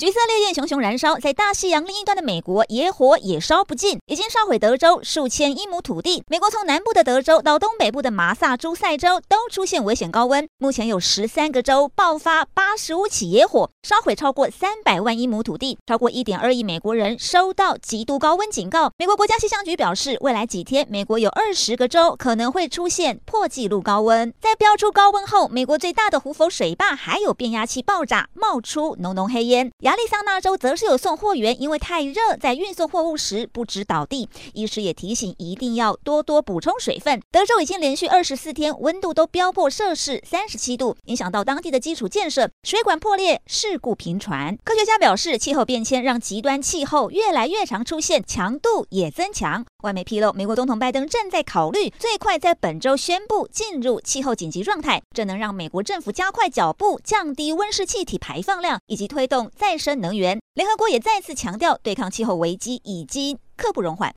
橘色烈焰熊熊燃烧，在大西洋另一端的美国，野火也烧不尽，已经烧毁德州数千英亩土地。美国从南部的德州到东北部的马萨诸塞州都出现危险高温，目前有十三个州爆发八十五起野火，烧毁超过三百万英亩土地，超过一点二亿美国人收到极度高温警告。美国国家气象局表示，未来几天美国有二十个州可能会出现破纪录高温。在飙出高温后，美国最大的胡佛水坝还有变压器爆炸，冒出浓浓黑烟。亚利桑那州则是有送货员因为太热，在运送货物时不知倒地，医师也提醒一定要多多补充水分。德州已经连续二十四天温度都飙破摄氏三十七度，影响到当地的基础建设，水管破裂，事故频传。科学家表示，气候变迁让极端气候越来越常出现，强度也增强。外媒披露，美国总统拜登正在考虑最快在本周宣布进入气候紧急状态，这能让美国政府加快脚步，降低温室气体排放量，以及推动再生能源。联合国也再次强调，对抗气候危机已经刻不容缓。